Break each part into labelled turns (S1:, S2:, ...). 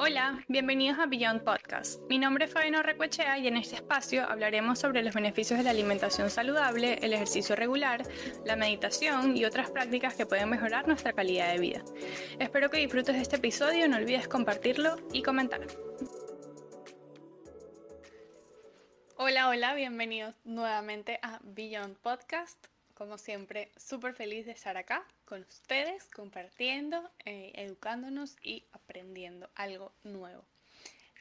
S1: Hola, bienvenidos a Beyond Podcast. Mi nombre es Fabiano Recuechea y en este espacio hablaremos sobre los beneficios de la alimentación saludable, el ejercicio regular, la meditación y otras prácticas que pueden mejorar nuestra calidad de vida. Espero que disfrutes de este episodio, no olvides compartirlo y comentar. Hola, hola, bienvenidos nuevamente a Beyond Podcast como siempre, súper feliz de estar acá con ustedes, compartiendo, eh, educándonos y aprendiendo algo nuevo.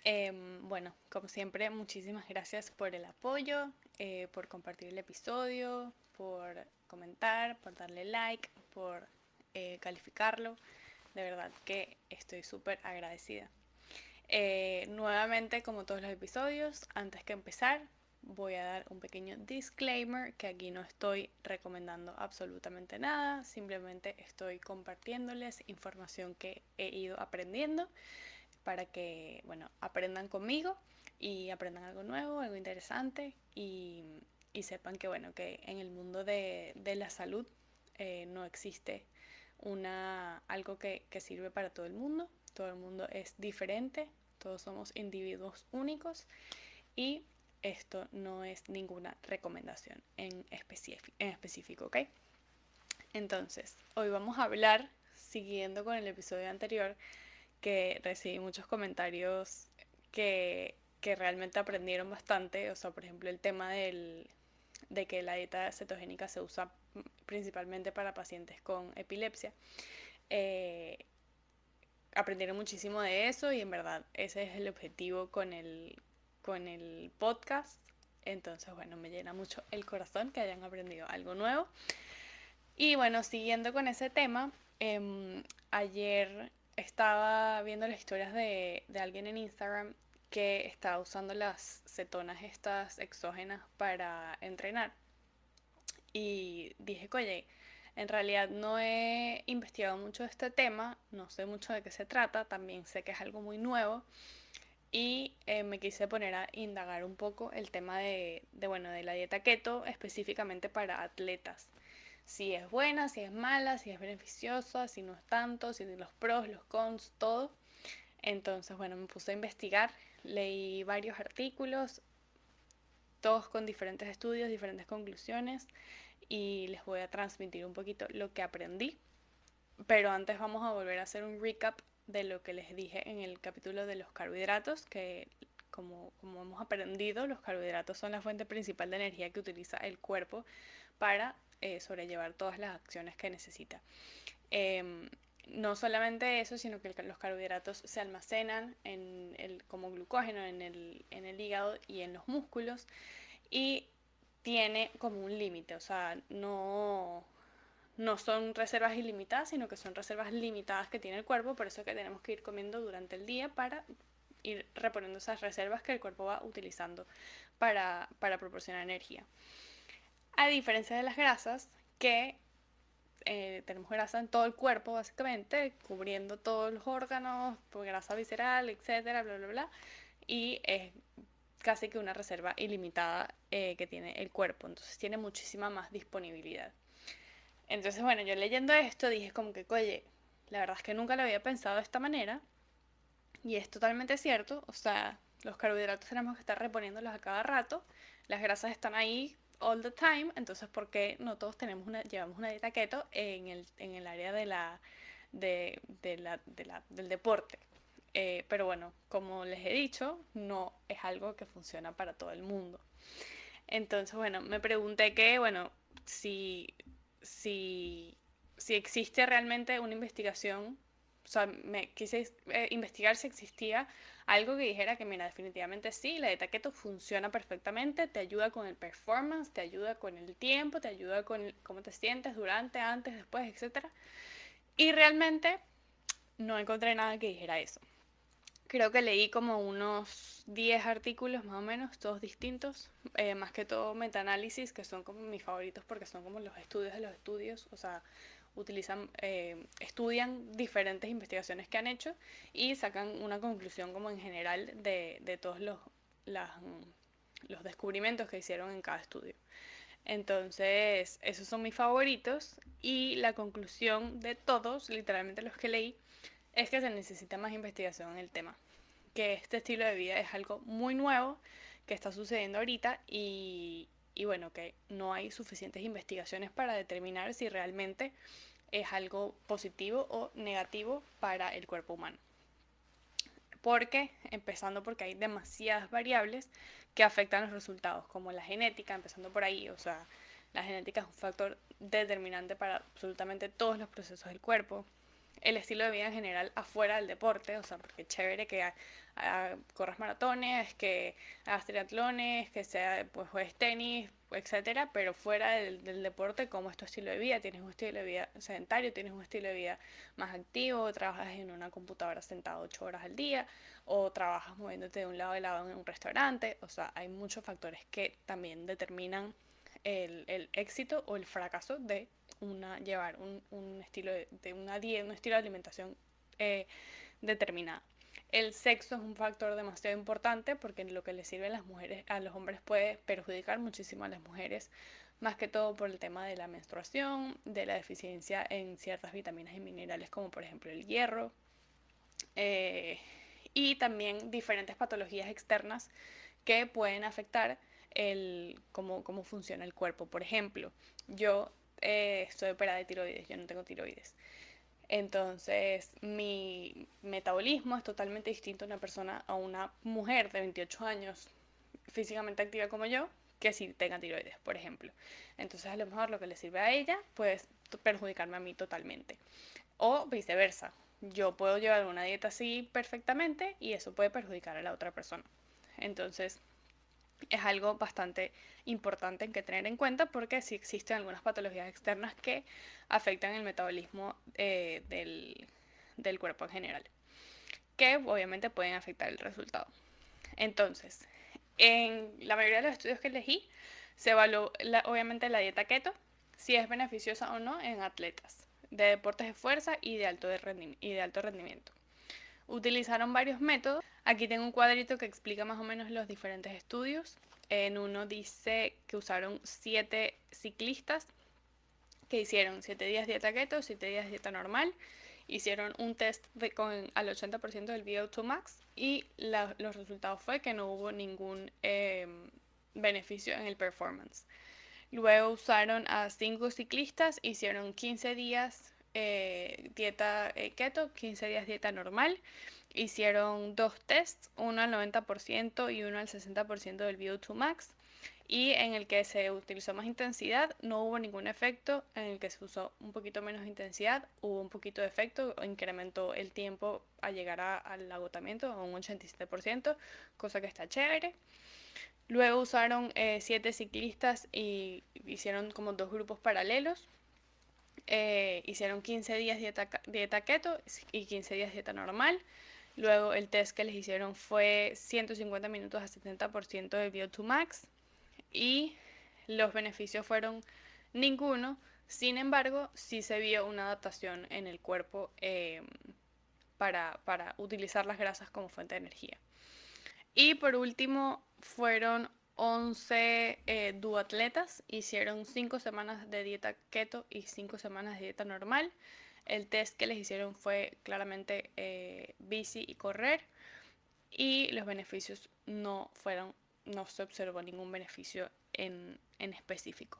S1: Em, bueno, como siempre, muchísimas gracias por el apoyo, eh, por compartir el episodio, por comentar, por darle like, por eh, calificarlo. De verdad que estoy súper agradecida. nuevamente, como todos los episodios, antes que empezar, voy a dar un pequeño disclaimer que aquí no estoy recomendando absolutamente nada, simplemente estoy compartiéndoles información que he ido aprendiendo para que, bueno, aprendan conmigo y aprendan algo nuevo, algo interesante y, sepan que, bueno, que en el mundo de, la salud eh, no existe una, algo que, que sirve para todo el mundo, todo el mundo es diferente, todos somos individuos únicos y esto no es ninguna recomendación en, en específico, ¿ok? Entonces, hoy vamos a hablar, siguiendo con el episodio anterior, que recibí muchos comentarios que, que realmente aprendieron bastante, o sea, por ejemplo, el tema del, de que la dieta cetogénica se usa principalmente para pacientes con epilepsia. Eh, aprendieron muchísimo de eso y en verdad ese es el objetivo con el, con el podcast. Entonces, bueno, me llena mucho el corazón que hayan aprendido algo nuevo. Y bueno, siguiendo con ese tema, em, ayer estaba viendo las historias de, alguien en Instagram que estaba usando las cetonas estas exógenas para entrenar. Y dije, oye, en realidad no he investigado mucho este tema, no sé mucho de qué se trata, también sé que es algo muy nuevo y eh, me quise poner a indagar un poco el tema de, bueno, de la dieta keto específicamente para atletas. Si es buena, si es mala, si es beneficiosa, si no es tanto, si los pros, los cons, todo. Entonces, bueno, me puse a investigar, leí varios artículos, todos con diferentes estudios, diferentes conclusiones y les voy a transmitir un poquito lo que aprendí. Pero antes vamos a volver a hacer un recap de lo que les dije en el capítulo de los carbohidratos, que como, como hemos aprendido, los carbohidratos son la fuente principal de energía que utiliza el cuerpo para eh, sobrellevar todas las acciones que necesita. Em, no solamente eso, sino que los carbohidratos se almacenan en el, como glucógeno en el, en el hígado y en los músculos y tiene como un límite, o sea, no, no son reservas ilimitadas, sino que son reservas limitadas que tiene el cuerpo, por eso que tenemos que ir comiendo durante el día para ir reponiendo esas reservas que el cuerpo va utilizando para, proporcionar energía. A diferencia de las grasas, que eh, tenemos grasa en todo el cuerpo, básicamente, cubriendo todos los órganos, por grasa visceral, etcétera, bla, bla, bla, y es casi que una reserva ilimitada eh, que tiene el cuerpo, entonces tiene muchísima más disponibilidad. Entonces, bueno, yo leyendo esto dije como que, oye, la verdad es que nunca lo había pensado de esta manera. Y es totalmente cierto. O sea, los carbohidratos tenemos que estar reponiéndolos a cada rato. Las grasas están ahí all the time. Entonces, ¿por qué no todos tenemos una, llevamos una dieta keto en el, en el área de la, de, la, de la, del deporte? Eh, pero bueno, como les he dicho, no es algo que funciona para todo el mundo. Entonces, bueno, me pregunté que, bueno, si si, si existe realmente una investigación, o sea, me quise eh, investigar si existía algo que dijera que, mira, definitivamente sí, la dieta keto funciona perfectamente, te ayuda con el performance, te ayuda con el tiempo, te ayuda con cómo te sientes durante, antes, después, etc. Y realmente no encontré nada que dijera eso. Creo que leí como unos 10 artículos más o menos, todos distintos, eh, más que todo metaanálisis, que son como mis favoritos porque son como los estudios de los estudios, o sea, utilizan, eh, estudian diferentes investigaciones que han hecho y sacan una conclusión como en general de, de todos los, las, los descubrimientos que hicieron en cada estudio. Entonces, esos son mis favoritos y la conclusión de todos, literalmente los que leí, es que se necesita más investigación en el tema, que este estilo de vida es algo muy nuevo que está sucediendo ahorita y, y bueno, que no hay suficientes investigaciones para determinar si realmente es algo positivo o negativo para el cuerpo humano. Porque, empezando porque hay demasiadas variables que afectan los resultados, como la genética, empezando por ahí, o sea, la genética es un factor determinante para absolutamente todos los procesos del cuerpo, el estilo de vida en general afuera del deporte, o sea, porque es chévere que corras maratones, que hagas triatlones, que sea, pues juegues tenis, etcétera, pero fuera del, deporte, ¿cómo es tu estilo de vida? ¿Tienes un estilo de vida sedentario? ¿Tienes un estilo de vida más activo? ¿Trabajas en una computadora sentado ocho horas al día? ¿O trabajas moviéndote de un lado a lado en un restaurante? O sea, hay muchos factores que también determinan el éxito o el fracaso de una, llevar un, un estilo de, una dieta, un estilo de alimentación eh, determinada. El sexo es un factor demasiado importante porque lo que le sirve a las mujeres, a los hombres puede perjudicar muchísimo a las mujeres, más que todo por el tema de la menstruación, de la deficiencia en ciertas vitaminas y minerales como por ejemplo el hierro, eh, y también diferentes patologías externas que pueden afectar el, cómo, cómo funciona el cuerpo. Por ejemplo, yo eh, estoy operada de tiroides, yo no tengo tiroides. Entonces, mi metabolismo es totalmente distinto a una persona, a una mujer de 28 años físicamente activa como yo, que si tenga tiroides, por ejemplo. Entonces, a lo mejor lo que le sirve a ella puede perjudicarme a mí totalmente. O viceversa. Yo puedo llevar una dieta así perfectamente y eso puede perjudicar a la otra persona. Entonces, es algo bastante importante que tener en cuenta porque sí existen algunas patologías externas que afectan el metabolismo eh, del, del, cuerpo en general, que obviamente pueden afectar el resultado. Entonces, en la mayoría de los estudios que elegí, se evaluó obviamente la dieta keto, si es beneficiosa o no en atletas de deportes de fuerza y de alto, y de alto rendimiento. Utilizaron varios métodos. Aquí tengo un cuadrito que explica más o menos los diferentes estudios. En uno dice que usaron siete ciclistas que hicieron 7 días dieta keto, 7 días dieta normal. Hicieron un test con al 80% del VO2 max y los resultados fue que no hubo ningún em, beneficio en el performance. Luego usaron a 5 ciclistas, hicieron 15 días eh, dieta eh, keto, 15 días dieta normal. Hicieron dos tests, uno al 90% y uno al 60% del VO2 max. Y en el que se utilizó más intensidad no hubo ningún efecto, en el que se usó un poquito menos intensidad hubo un poquito de efecto, incrementó el tiempo a llegar al agotamiento a un 87%, cosa que está chévere. Luego usaron 7 eh, ciclistas y hicieron como dos grupos paralelos eh, hicieron 15 días dieta, dieta keto y 15 días dieta normal. Luego el test que les hicieron fue 150 minutos a 70% de VO2 max y los beneficios fueron ninguno. Sin embargo, sí se vio una adaptación en el cuerpo eh, para, para utilizar las grasas como fuente de energía. Y por último, fueron 11 eh, duatletas hicieron 5 semanas de dieta keto y 5 semanas de dieta normal. El test que les hicieron fue claramente eh, bici y correr y los beneficios no fueron, no se observó ningún beneficio en, en específico.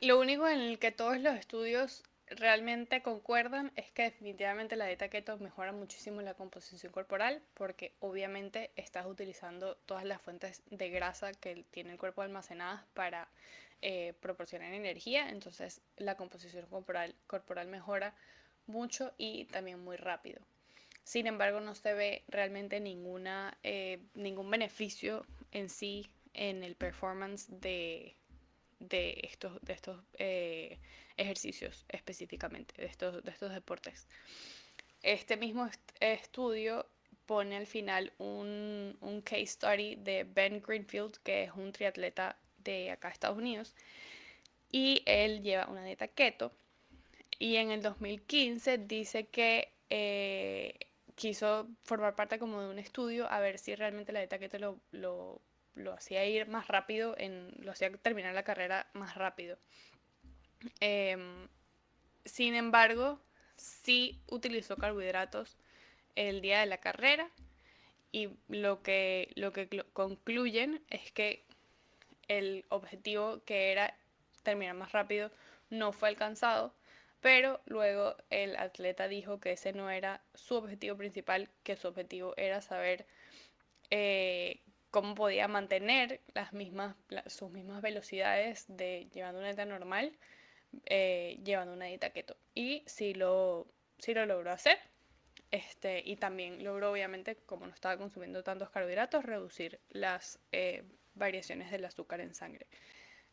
S1: Lo único en el que todos los estudios realmente concuerdan es que definitivamente la dieta keto mejora muchísimo la composición corporal porque obviamente estás utilizando todas las fuentes de grasa que tiene el cuerpo almacenadas para eh, proporcionar energía, entonces la composición corporal, corporal mejora mucho y también muy rápido. Sin embargo, no se ve realmente ninguna, eh, ningún beneficio en sí en el performance de, de estos, de estos eh, ejercicios específicamente, de estos, de estos deportes. Este mismo estudio pone al final un, un, case study de Ben Greenfield, que es un triatleta de acá Estados Unidos, y él lleva una dieta keto. Y en el 2015 dice que eh, quiso formar parte como de un estudio a ver si realmente la dieta keto lo, lo lo hacía ir más rápido, en, lo hacía terminar la carrera más rápido. Em, sin embargo, sí utilizó carbohidratos el día de la carrera y lo que, lo que concluyen es que el objetivo que era terminar más rápido no fue alcanzado, pero luego el atleta dijo que ese no era su objetivo principal, que su objetivo era saber eh, cómo podía mantener las mismas, sus mismas velocidades de llevando una dieta normal, eh, llevando una dieta keto. Y sí lo, sí lo logró hacer. Este, y también logró, obviamente, como no estaba consumiendo tantos carbohidratos, reducir las eh, variaciones del azúcar en sangre.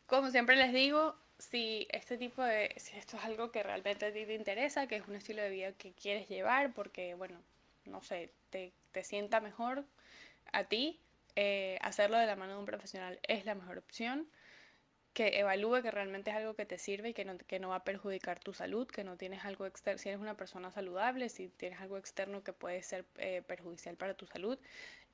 S1: Como siempre les digo, si este tipo de, si esto es algo que realmente a ti te interesa, que es un estilo de vida que quieres llevar, porque, bueno, no sé, te, te sienta mejor a ti, eh, hacerlo de la mano de un profesional es la mejor opción. Que evalúe que realmente es algo que te sirve y que no, que no va a perjudicar tu salud, que no tienes algo externo, si eres una persona saludable, si tienes algo externo que puede ser eh, perjudicial para tu salud.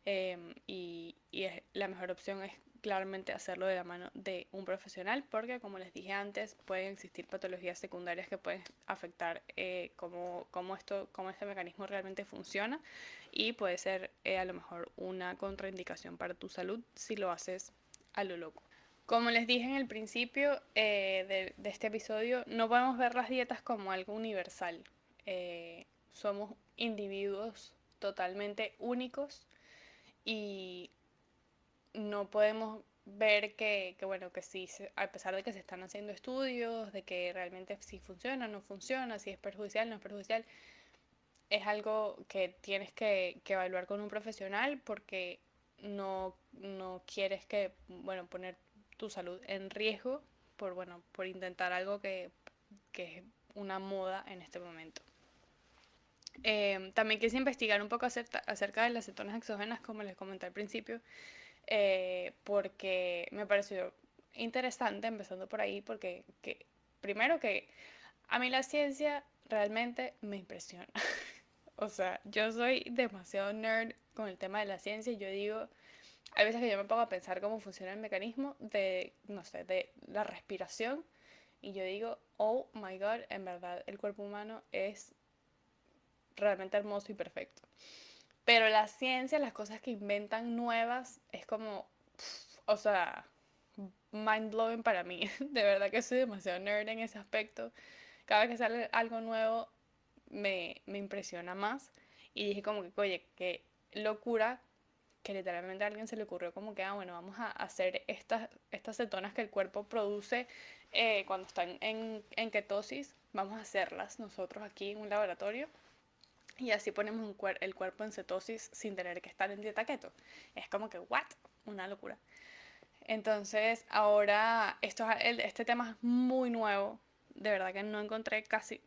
S1: Em, y, y la mejor opción es claramente hacerlo de la mano de un profesional porque como les dije antes pueden existir patologías secundarias que pueden afectar eh, cómo, cómo, esto, cómo este mecanismo realmente funciona y puede ser eh, a lo mejor una contraindicación para tu salud si lo haces a lo loco. Como les dije en el principio eh, de, de, este episodio, no podemos ver las dietas como algo universal. Eh, somos individuos totalmente únicos y no podemos ver que, que, bueno, que sí, a pesar de que se están haciendo estudios, de que realmente si funciona, no funciona, si es perjudicial, no es perjudicial, es algo que tienes que, evaluar con un profesional porque no, quieres que, bueno, poner tu salud en riesgo por, bueno, por intentar algo que, es una moda en este momento. Em, también quise investigar un poco acerca, acerca, de las cetonas exógenas, como les comenté al principio, eh, porque me pareció interesante, empezando por ahí, porque primero que a mí la ciencia realmente me impresiona. O sea, yo soy demasiado nerd con el tema de la ciencia y yo digo, hay veces que yo me pongo a pensar cómo funciona el mecanismo de, no sé, de la respiración y yo digo, oh my god, en verdad el cuerpo humano es realmente hermoso y perfecto. Pero la ciencia, las cosas que inventan nuevas, es como, o sea, mind blowing para mí. De verdad que soy demasiado nerd en ese aspecto. Cada vez que sale algo nuevo, me, impresiona más. Y dije como que, oye, qué locura que literalmente a alguien se le ocurrió como que, ah, bueno, vamos a hacer estas, estas cetonas que el cuerpo produce eh, cuando están en, en, ketosis, vamos a hacerlas nosotros aquí en un laboratorio. Y así ponemos el cuerpo en cetosis sin tener que estar en dieta keto. Es como que, ¿what? Una locura. Entonces, ahora, esto, este tema es muy nuevo. De verdad que no encontré casi,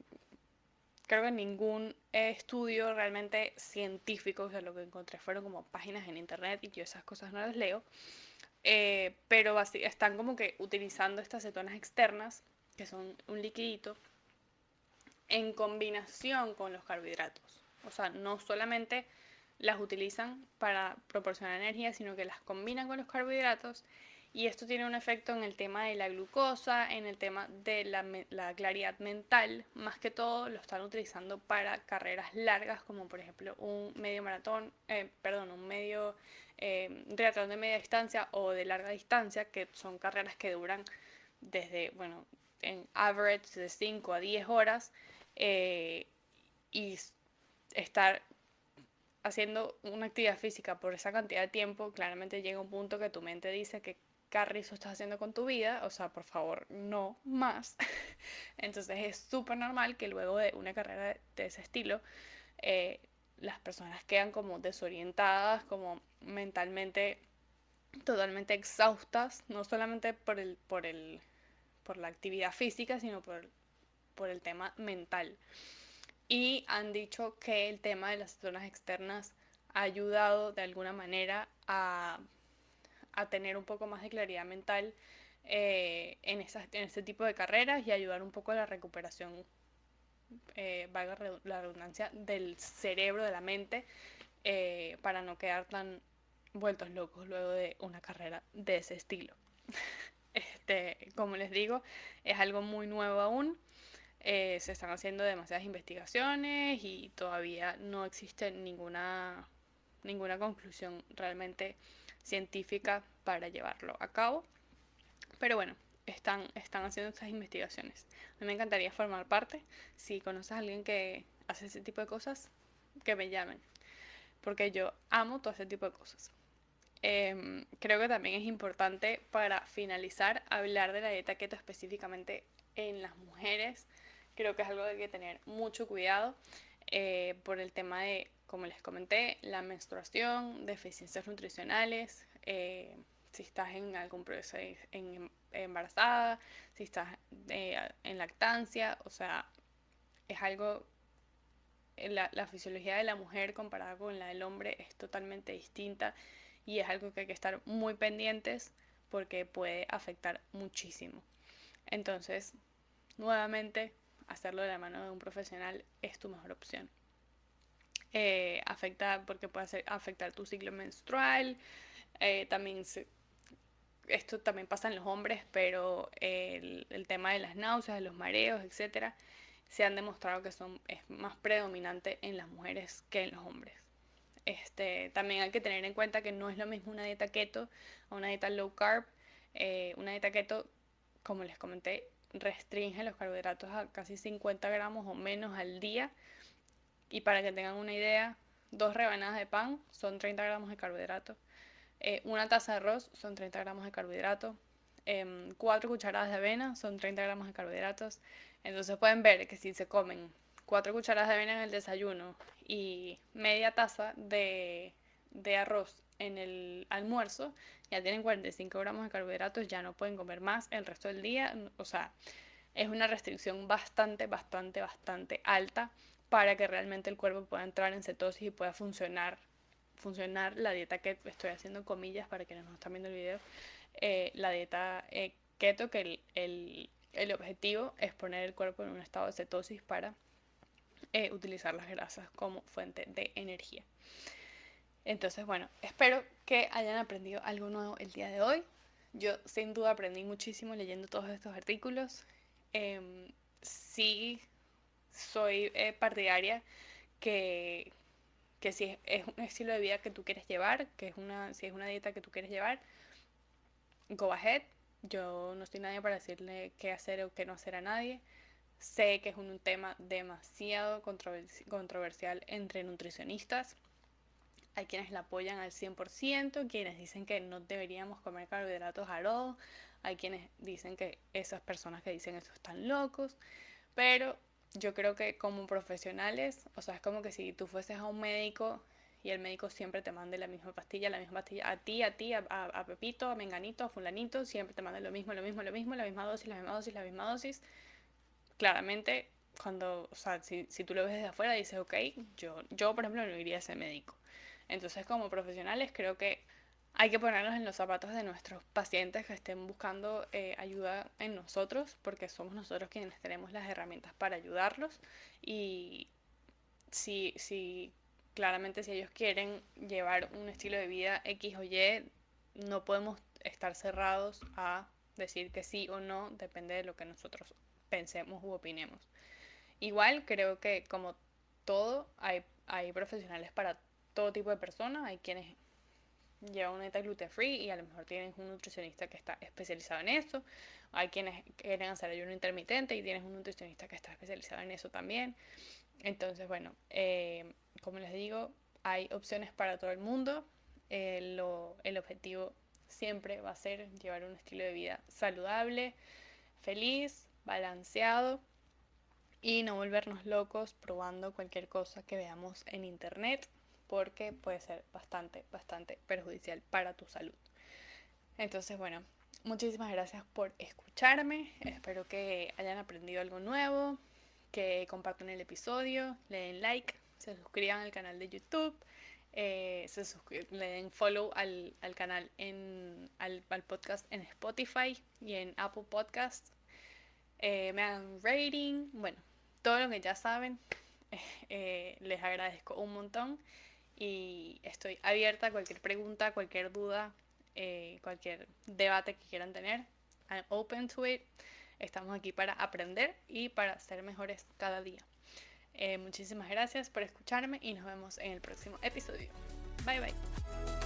S1: creo que ningún estudio realmente científico, o sea, lo que encontré fueron como páginas en internet y yo esas cosas no las leo, eh, pero están como que utilizando estas cetonas externas, que son un liquidito, en combinación con los carbohidratos. O sea, no solamente las utilizan para proporcionar energía, sino que las combinan con los carbohidratos y esto tiene un efecto en el tema de la glucosa, en el tema de la, claridad mental. Más que todo lo están utilizando para carreras largas, como por ejemplo un medio maratón, eh, perdón, un medio eh, de media distancia o de larga distancia, que son carreras que duran desde, bueno, en average de 5 a 10 horas. Eh, y estar haciendo una actividad física por esa cantidad de tiempo, claramente llega un punto que tu mente dice que carrizo estás haciendo con tu vida, o sea, por favor, no más. Entonces es súper normal que luego de una carrera de ese estilo, eh, las personas quedan como desorientadas, como mentalmente totalmente exhaustas, no solamente por el, por el, por la actividad física, sino por, por el tema mental. Y han dicho que el tema de las zonas externas ha ayudado de alguna manera a tener un poco más de claridad mental eh, en, en este tipo de carreras y ayudar un poco a la recuperación, eh, valga la redundancia, del cerebro, de la mente, eh, para no quedar tan vueltos locos luego de una carrera de ese estilo. Este, como les digo, es algo muy nuevo aún. Eh, se están haciendo demasiadas investigaciones y todavía no existe ninguna, ninguna conclusión realmente científica para llevarlo a cabo. Pero bueno, están, están haciendo estas investigaciones. Me encantaría formar parte. Si conoces a alguien que hace ese tipo de cosas, que me llamen. Porque yo amo todo ese tipo de cosas. Em, creo que también es importante para finalizar hablar de la dieta keto específicamente en las mujeres. Creo que es algo que hay que tener mucho cuidado eh, por el tema de, como les comenté, la menstruación, deficiencias nutricionales, eh, si estás en algún proceso en, embarazada, si estás eh, en lactancia, o sea, es algo, la, la fisiología de la mujer comparada con la del hombre es totalmente distinta y es algo que hay que estar muy pendientes porque puede afectar muchísimo. Entonces, nuevamente, hacerlo de la mano de un profesional es tu mejor opción. Eh, afecta porque puede afectar tu ciclo menstrual, eh, también esto también pasa en los hombres, pero el, el, tema de las náuseas, de los mareos, etcétera, se han demostrado que son, es más predominante en las mujeres que en los hombres. Este, también hay que tener en cuenta que no es lo mismo una dieta keto o una dieta low carb. Eh, una dieta keto, como les comenté, restringe los carbohidratos a casi 50 gramos o menos al día. Y para que tengan una idea, dos rebanadas de pan son 30 gramos de carbohidratos. Eh, una taza de arroz son 30 gramos de carbohidratos. Em, cuatro cucharadas de avena son 30 gramos de carbohidratos. Entonces pueden ver que si se comen cuatro cucharadas de avena en el desayuno y media taza de, arroz en el almuerzo, ya tienen 45 gramos de carbohidratos, ya no pueden comer más el resto del día. O sea, es una restricción bastante, bastante, bastante alta para que realmente el cuerpo pueda entrar en cetosis y pueda funcionar, funcionar la dieta que estoy haciendo comillas para quienes no están viendo el video, eh, la dieta eh, keto, que el, el objetivo es poner el cuerpo en un estado de cetosis para eh, utilizar las grasas como fuente de energía. Entonces, bueno, espero que hayan aprendido algo nuevo el día de hoy. Yo sin duda aprendí muchísimo leyendo todos estos artículos. Eh, sí soy eh, partidaria que, que si es, un estilo de vida que tú quieres llevar, que es una, si es una dieta que tú quieres llevar, go ahead. Yo no estoy nadie para decirle qué hacer o qué no hacer a nadie. Sé que es un tema demasiado controversial entre nutricionistas. Hay quienes la apoyan al 100%, quienes dicen que no deberíamos comer carbohidratos a hay quienes dicen que esas personas que dicen eso están locos, pero yo creo que como profesionales, o sea, es como que si tú fueses a un médico y el médico siempre te mande la misma pastilla, la misma pastilla, a ti, a ti, a, a Pepito, a Menganito, a Fulanito, siempre te manda lo mismo, lo mismo, lo mismo, la misma dosis, la misma dosis, la misma dosis claramente, cuando, o sea, si, si tú lo ves desde afuera, dices, ok, yo, yo por ejemplo no iría a ser médico. Entonces, como profesionales, creo que hay que ponernos en los zapatos de nuestros pacientes que estén buscando eh, ayuda en nosotros, porque somos nosotros quienes tenemos las herramientas para ayudarlos. Y si, si claramente si ellos quieren llevar un estilo de vida X o Y, no podemos estar cerrados a decir que sí o no, depende de lo que nosotros pensemos u opinemos. Igual creo que como todo, hay, hay profesionales para todo tipo de personas. Hay quienes llevan una dieta gluten free y a lo mejor tienen un nutricionista que está especializado en eso. Hay quienes quieren hacer ayuno intermitente y tienes un nutricionista que está especializado en eso también. Entonces, bueno, eh, como les digo, hay opciones para todo el mundo. Eh, el objetivo siempre va a ser llevar un estilo de vida saludable, feliz, balanceado y no volvernos locos probando cualquier cosa que veamos en internet porque puede ser bastante, bastante perjudicial para tu salud. Entonces, bueno, muchísimas gracias por escucharme. Espero que hayan aprendido algo nuevo, que compartan el episodio, le den like, se suscriban al canal de YouTube, eh, se le den follow al, canal en al, al podcast en Spotify y en Apple Podcasts eh, me hagan rating, bueno, todo lo que ya saben, eh, les agradezco un montón y estoy abierta a cualquier pregunta, cualquier duda, eh, cualquier debate que quieran tener. I'm open to it. estamos aquí para aprender y para ser mejores cada día. Eh, muchísimas gracias por escucharme y nos vemos en el próximo episodio. Bye bye.